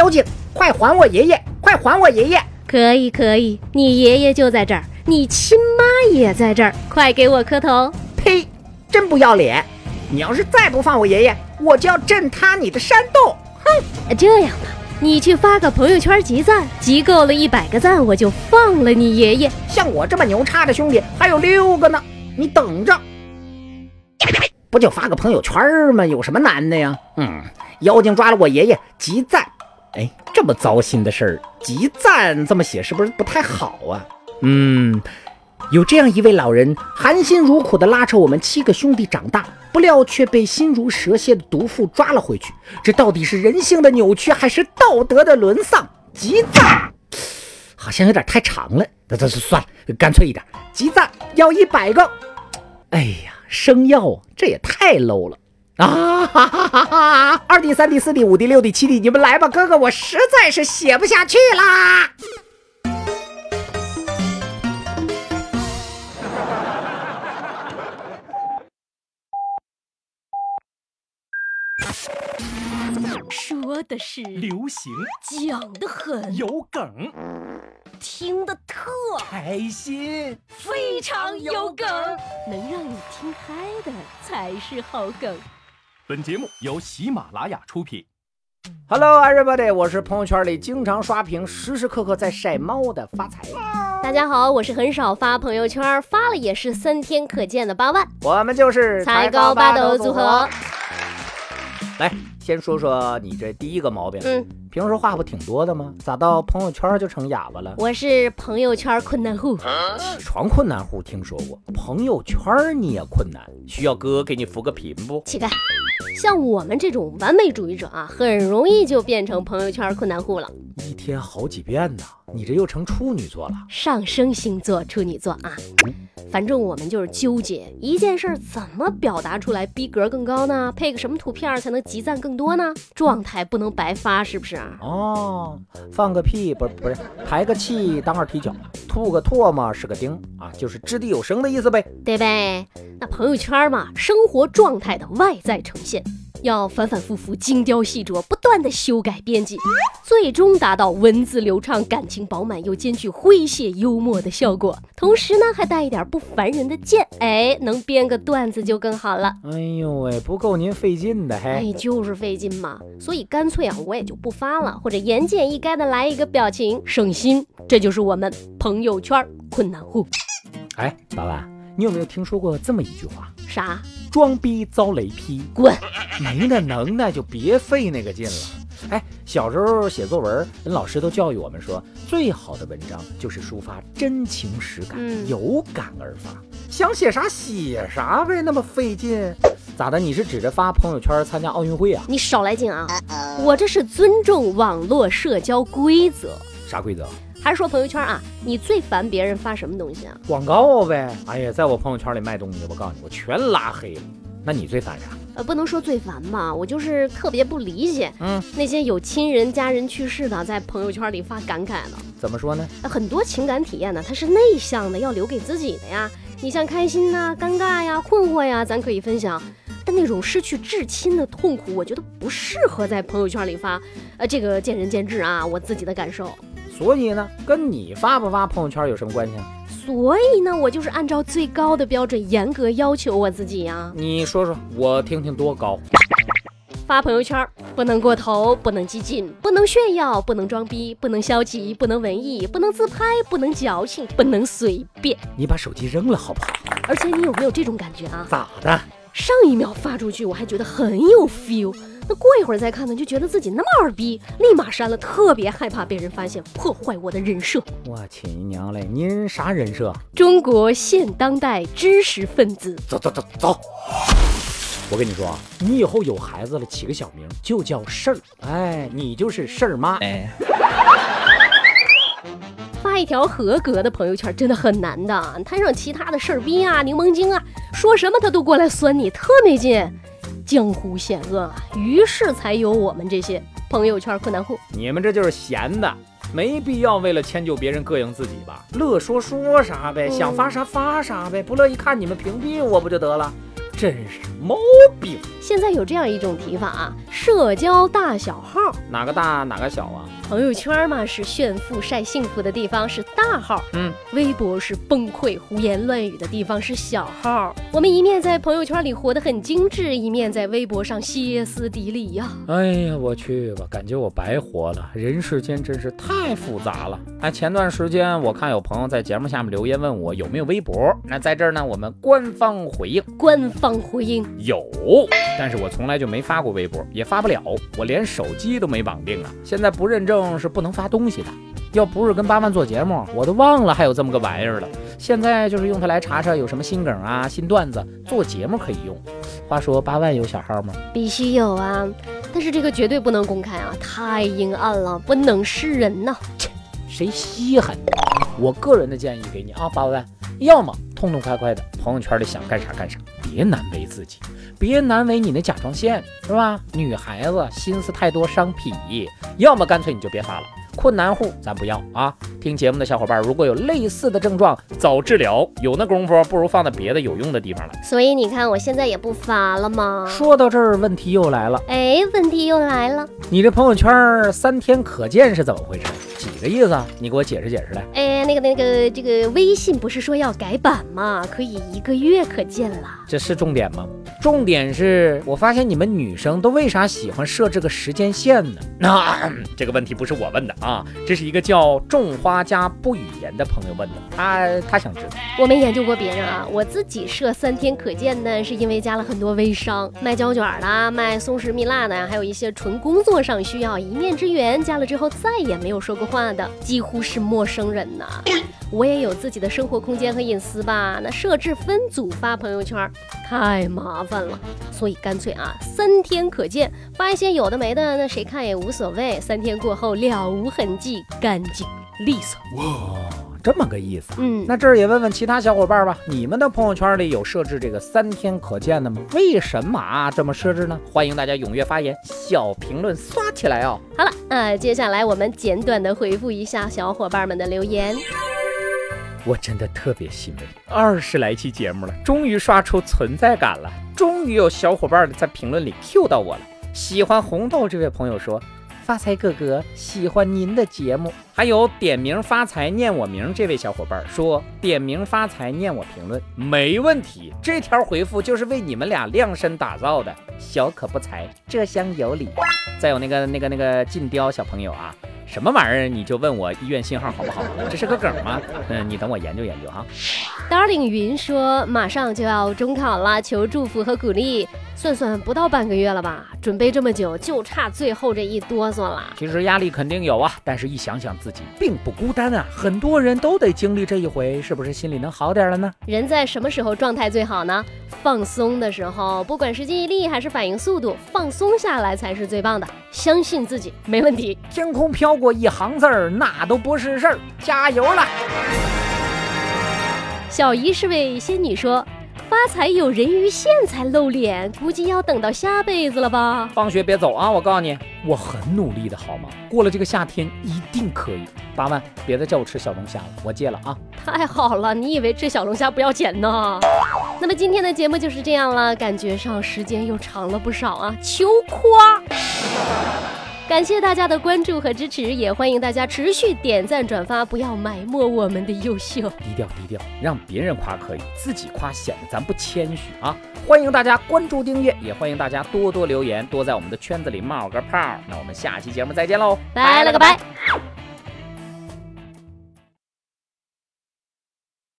妖精，快还我爷爷！快还我爷爷！可以可以，你爷爷就在这儿，你亲妈也在这儿，快给我磕头！呸！真不要脸！你要是再不放我爷爷，我就要震塌你的山洞！哼！这样吧，你去发个朋友圈集赞，集够了一百个赞，我就放了你爷爷。像我这么牛叉的兄弟还有六个呢，你等着！不就发个朋友圈吗？有什么难的呀？嗯，妖精抓了我爷爷，集赞。哎，这么糟心的事儿，集赞这么写是不是不太好啊？嗯，有这样一位老人，含辛茹苦地拉扯我们七个兄弟长大，不料却被心如蛇蝎的毒妇抓了回去。这到底是人性的扭曲，还是道德的沦丧？集赞好像有点太长了，那那算了，干脆一点，集赞要一百个。哎呀，生药这也太 low 了。啊哈哈哈哈！二弟、三弟、四弟、五弟、六弟、七弟，你们来吧，哥哥，我实在是写不下去啦。说的是流行，讲的很有梗，听的特开心，非常有梗，能让你听嗨的才是好梗。本节目由喜马拉雅出品。Hello everybody，我是朋友圈里经常刷屏、时时刻刻在晒猫的发财。大家好，我是很少发朋友圈，发了也是三天可见的八万。我们就是才高八斗组合。来，先说说你这第一个毛病。嗯。平时话不挺多的吗？咋到朋友圈就成哑巴了？我是朋友圈困难户，起床困难户听说过，朋友圈你也困难，需要哥给你扶个贫不？乞丐，像我们这种完美主义者啊，很容易就变成朋友圈困难户了。一天好几遍呢，你这又成处女座了？上升星座处女座啊。反正我们就是纠结一件事儿，怎么表达出来逼格更高呢？配个什么图片才能集赞更多呢？状态不能白发，是不是？哦，放个屁不是不是，排个气当二踢脚，吐个唾沫是个钉啊，就是掷地有声的意思呗，对呗？那朋友圈嘛，生活状态的外在呈现。要反反复复、精雕细琢、不断的修改编辑，最终达到文字流畅、感情饱满又兼具诙谐幽默的效果。同时呢，还带一点不烦人的贱，哎，能编个段子就更好了。哎呦喂，不够您费劲的，嘿，哎，就是费劲嘛。所以干脆啊，我也就不发了，或者言简意赅的来一个表情，省心。这就是我们朋友圈困难户。哎，老板，你有没有听说过这么一句话？啥？装逼遭雷劈，滚！没那能耐就别费那个劲了。哎，小时候写作文，人老师都教育我们说，最好的文章就是抒发真情实感，有感而发。想写啥写啥呗，那么费劲？咋的？你是指着发朋友圈参加奥运会啊？你少来劲啊！我这是尊重网络社交规则。啥规则？还是说朋友圈啊？你最烦别人发什么东西啊？广告呗。哎呀，在我朋友圈里卖东西，我告诉你，我全拉黑了。那你最烦啥？呃，不能说最烦吧，我就是特别不理解，嗯，那些有亲人家人去世的，在朋友圈里发感慨的。怎么说呢？很多情感体验呢，它是内向的，要留给自己的呀。你像开心呐、尴尬呀、困惑呀，咱可以分享。但那种失去至亲的痛苦，我觉得不适合在朋友圈里发。呃，这个见仁见智啊，我自己的感受。所以呢，跟你发不发朋友圈有什么关系啊？所以呢，我就是按照最高的标准严格要求我自己呀。你说说，我听听多高？发朋友圈不能过头，不能激进，不能炫耀，不能装逼，不能消极，不能文艺，不能自拍，不能矫情，不能随便。你把手机扔了好不好？而且你有没有这种感觉啊？咋的？上一秒发出去，我还觉得很有 feel。那过一会儿再看呢，就觉得自己那么二逼，立马删了，特别害怕被人发现，破坏我的人设。我亲娘嘞，您啥人设？中国现当代知识分子。走走走走。我跟你说啊，你以后有孩子了，起个小名就叫事儿。哎，你就是事儿妈。哎。发一条合格的朋友圈真的很难的，摊上其他的事儿逼啊、柠檬精啊，说什么他都过来酸你，特没劲。江湖险恶啊，于是才有我们这些朋友圈困难户。你们这就是闲的，没必要为了迁就别人膈应自己吧？乐说说啥呗，想发啥发啥呗，不乐意看你们屏蔽我不就得了？真是毛病。现在有这样一种提法啊，社交大小号。哪个大哪个小啊？朋友圈嘛是炫富晒幸福的地方，是大号；嗯，微博是崩溃胡言乱语的地方，是小号。我们一面在朋友圈里活得很精致，一面在微博上歇斯底里呀。哎呀，我去吧，感觉我白活了。人世间真是太复杂了。哎，前段时间我看有朋友在节目下面留言问我有没有微博，那在这儿呢，我们官方回应，官方回应有，但是我从来就没发过微博，也发不了，我连手机都没绑定啊。现在不认证。是不能发东西的，要不是跟八万做节目，我都忘了还有这么个玩意儿了。现在就是用它来查查有什么新梗啊、新段子，做节目可以用。话说八万有小号吗？必须有啊，但是这个绝对不能公开啊，太阴暗了，不能示人呐。切，谁稀罕？我个人的建议给你啊，八万，要么痛痛快快的朋友圈里想干啥干啥，别难为自己，别难为你那甲状腺，是吧？女孩子心思太多伤脾。要么干脆你就别发了，困难户咱不要啊。听节目的小伙伴如果有类似的症状，早治疗，有那功夫不如放在别的有用的地方了。所以你看我现在也不发了吗？说到这儿，问题又来了。哎，问题又来了，你这朋友圈三天可见是怎么回事？几个意思啊？你给我解释解释来。哎，那个那个，这个微信不是说要改版吗？可以一个月可见了。这是重点吗？重点是我发现你们女生都为啥喜欢设置个时间线呢？那这个问题不是我问的啊，这是一个叫种花家不语言的朋友问的，他他想知道。我没研究过别人啊，我自己设三天可见呢，是因为加了很多微商，卖胶卷的，卖松石蜜蜡的，还有一些纯工作上需要一面之缘，加了之后再也没有说过话的，几乎是陌生人呐。我也有自己的生活空间和隐私吧？那设置分组发朋友圈太麻烦了，所以干脆啊，三天可见，发一些有的没的，那谁看也无所谓。三天过后了无痕迹，干净利索。哇，这么个意思。嗯，那这儿也问问其他小伙伴吧，你们的朋友圈里有设置这个三天可见的吗？为什么啊这么设置呢？欢迎大家踊跃发言，小评论刷起来哦。好了，呃，接下来我们简短的回复一下小伙伴们的留言。我真的特别欣慰，二十来期节目了，终于刷出存在感了，终于有小伙伴在评论里 Q 到我了。喜欢红豆这位朋友说：“发财哥哥喜欢您的节目。”还有点名发财念我名这位小伙伴说：“点名发财念我评论没问题，这条回复就是为你们俩量身打造的，小可不才，这厢有礼。”再有那个那个那个劲雕小朋友啊。什么玩意儿？你就问我医院信号好不好？这是个梗吗？嗯，你等我研究研究哈。Darling 云说马上就要中考了，求祝福和鼓励。算算不到半个月了吧？准备这么久，就差最后这一哆嗦了。其实压力肯定有啊，但是一想想自己并不孤单啊，很多人都得经历这一回，是不是心里能好点了呢？人在什么时候状态最好呢？放松的时候，不管是记忆力还是反应速度，放松下来才是最棒的。相信自己，没问题。天空飘过一行字儿，那都不是事儿。加油了！小姨是位仙女说。发财有人鱼线才露脸，估计要等到下辈子了吧。放学别走啊！我告诉你，我很努力的，好吗？过了这个夏天一定可以。八万，别再叫我吃小龙虾了，我戒了啊！太好了，你以为吃小龙虾不要钱呢？那么今天的节目就是这样了，感觉上时间又长了不少啊，求夸。感谢大家的关注和支持，也欢迎大家持续点赞转发，不要埋没我们的优秀。低调低调，让别人夸可以，自己夸显得咱不谦虚啊！欢迎大家关注订阅，也欢迎大家多多留言，多在我们的圈子里冒个泡。那我们下期节目再见喽，拜了个拜。